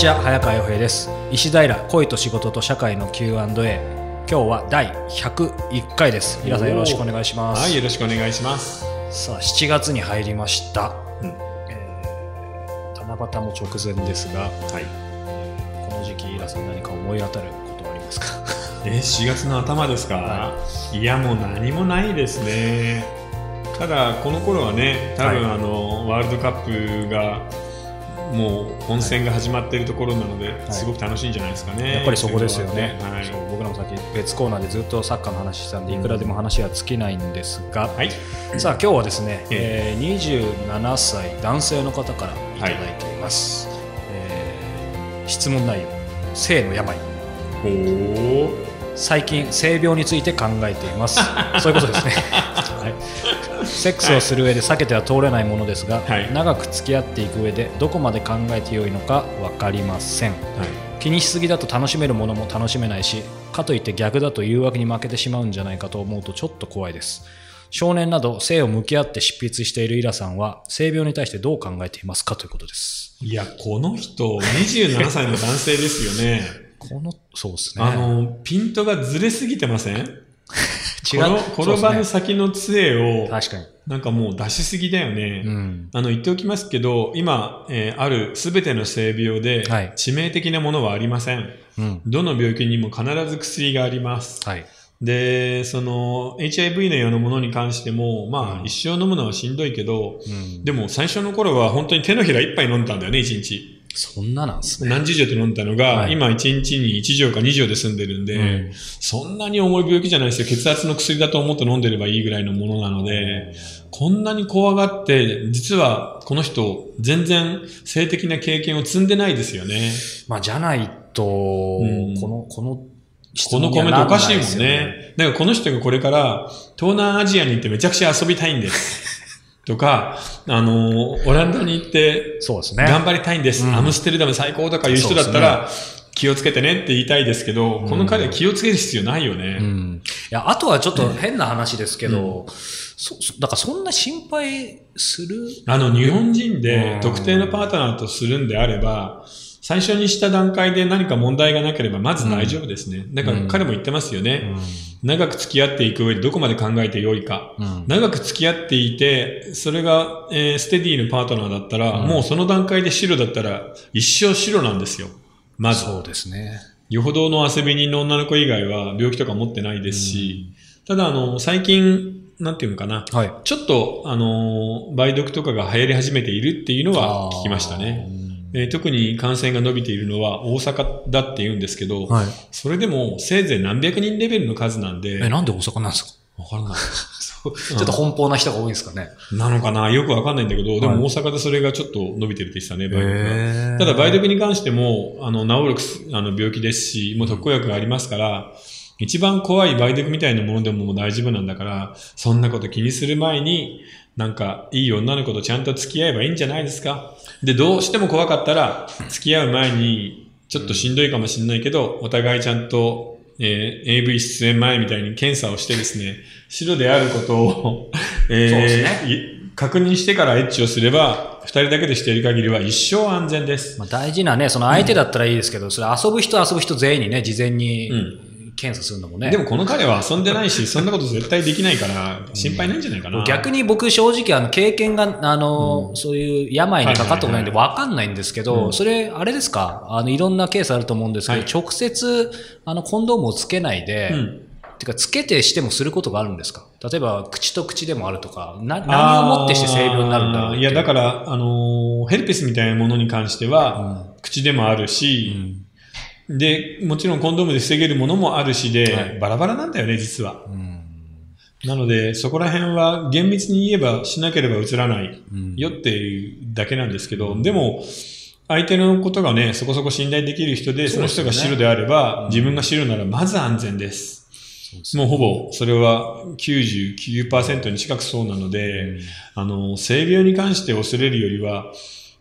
ちは早川洋平です。石平恋と仕事と社会の Q&A 今日は第101回です。皆さんよろしくお願いします。はい、よろしくお願いします。さあ7月に入りました、うん。えー七夕も直前ですがはい。この時期皆さん何か思い当たることはありますか？えー、4月の頭ですか、、はいや、もう何もないですね。ただ、この頃はね、多分、はい。あの、ワールドカップが、もう本戦が始まっているところなので、い。すごく楽しいんじゃないですかね。やっぱりそこですよね、はい。そう僕らもさっき別コーナーでずっとサッカーの話してたんでいくらでも話は尽きないんですが、はい。さあ今日はですね、ええ。ー27歳男性の方からいただいています、えー質問内容性の病。おー。最近性病について考えています。そういうことですね、はい、セックスをする上で避けては通れないものですが、はい。長く付き合っていく上でどこまで考えてよいのか分かりません。はい。気にしすぎだと楽しめるものも楽しめないしかといって逆だと誘惑に負けてしまうんじゃないかと思うとちょっと怖いです。少年など性を向き合って執筆しているイラさんは性病に対してどう考えていますかということです。いや、この人、27歳の男性ですよね。このそうですね。あの、ピントがずれすぎてません？転転ばぬ先の杖を、確かに、なんかもう出しすぎだよね。うん、あの言っておきますけど、今、えーあるすべての性病ではい致命的なものはありません。うんどの病気にも必ず薬があります。はいで、その HIV のようなものに関しても、まあ、うん一生飲むのはしんどいけど、うん、でも最初の頃は本当に手のひら一杯飲んだんだよね、一日。そんななんですね、何十錠と飲んだのが、はい今一日に1錠か2錠で済んでるんで、うんそんなに重い病気じゃないですよ。血圧の薬だと思って飲んでればいいぐらいのものなので、こんなに怖がって、実はこの人、全然性的な経験を積んでないですよね。まあじゃないと、んこのこの質このコメントおかしいもんね。だからこの人がこれから東南アジアに行ってめちゃくちゃ遊びたいんです。とか、あの、オランダに行ってそうですね。頑張りたいんです。うん。アムステルダム最高とかいう人だったら、気をつけてねって言いたいですけど、この彼は気をつける必要ないよね。うん、いやあとはちょっと変な話ですけど、そそだからそんな心配する？あの、日本人うでん。特定のパートナーとするんであれば、最初にした段階で何か問題がなければまず大丈夫ですね。だから彼も言ってますよね。長く付き合っていく上でどこまで考えてよいか。うん長く付き合っていて、それが、えーステディのパートナーだったら、うんもうその段階で白だったら一生白なんですよ。まず。そうですね。よほどの遊び人の女の子以外は病気とか持ってないですし、ただあの、最近、なんていうのかな、はい。ちょっと、あのー梅毒とかが流行り始めているっていうのは聞きましたね。えー特に感染が伸びているのは大阪だって言うんですけど、はい。それでもせいぜい何百人レベルの数なんで、え、なんで大阪なんですか？わからない。ちょっと奔放な人が多いんですかね。なのかな？よくわかんないんだけど、ではいも大阪でそれがちょっと伸びてるって言ってたね、梅毒が。へただ、梅毒に関しても、あの、治る薬あの病気ですし、もう特効薬がありますから、一番怖い梅毒みたいなものでももう大丈夫なんだから、そんなこと気にする前に、なんか、いい女の子とちゃんと付き合えばいいんじゃないですか。で、どうしても怖かったら、付き合う前に、ちょっとしんどいかもしれないけど、お互いちゃんと、えー AV 出演前みたいに検査をしてですね、白であることを、えーねい確認してからエッチをすれば、二人だけでしている限りは一生安全です。まあ、大事なね、その相手だったらいいですけど、それ遊ぶ人遊ぶ人全員にね、事前にうん検査するのもね。でもこの彼は遊んでないし、そんなこと絶対できないから、心配ないんじゃないかな。逆に僕正直あの経験が、あの、そういう病にかかったことないんで分かんないんですけど、うん。それ、あれですか？あの、いろんなケースあると思うんですけど、はい。直接、あの、コンドームをつけないで、うん。てか、つけてしてもすることがあるんですか？例えば、口と口でもあるとか、な、何をもってして性病になるんだろういや、だから、あのーヘルペスみたいなものに関しては、う口でもあるんし、うんで、もちろんコンドームで防げるものもあるしで、はい。バラバラなんだよね、実は。うん。なので、そこら辺は厳密に言えばしなければ映らないうん。よっていうだけなんですけど、でも、相手のことがね、そこそこ信頼できる人で、その人が白であれば、自分が白ならまず安全です。もうほぼ、それは99%に近くそうなので、あの、性病に関して恐れるよりは、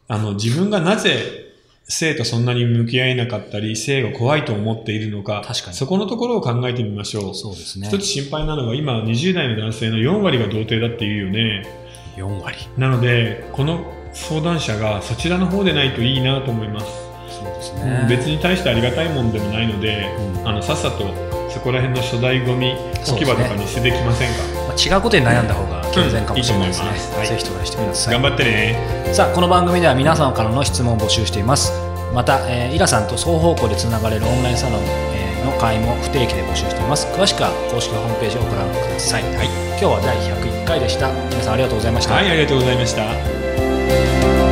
あの、自分がなぜ性とそんなに向き合えなかったり、性が怖いと思っているのか、確かにそこのところを考えてみましょう。そうですね。一つ心配なのは、今、20代の男性の4割が童貞だっていうよね。4割。なので、この相談者がそちらの方でないといいなと思います。そうですうん別に大してありがたいもんでもないので、うんあのさっさとそこら辺の粗大ゴミ置き場とかに捨ててきませんか、まあ、違うことに悩んだ方が健全かもしれないですね、うんいいぜひトライしてください。頑張ってね。さあこの番組では皆様からの質問を募集しています。また、えーイラさんと双方向でつながれるオンラインサロン、えーの会も不定期で募集しています。詳しくは公式ホームページをご覧ください、今日は第101回でした。皆さんありがとうございました、はいありがとうございました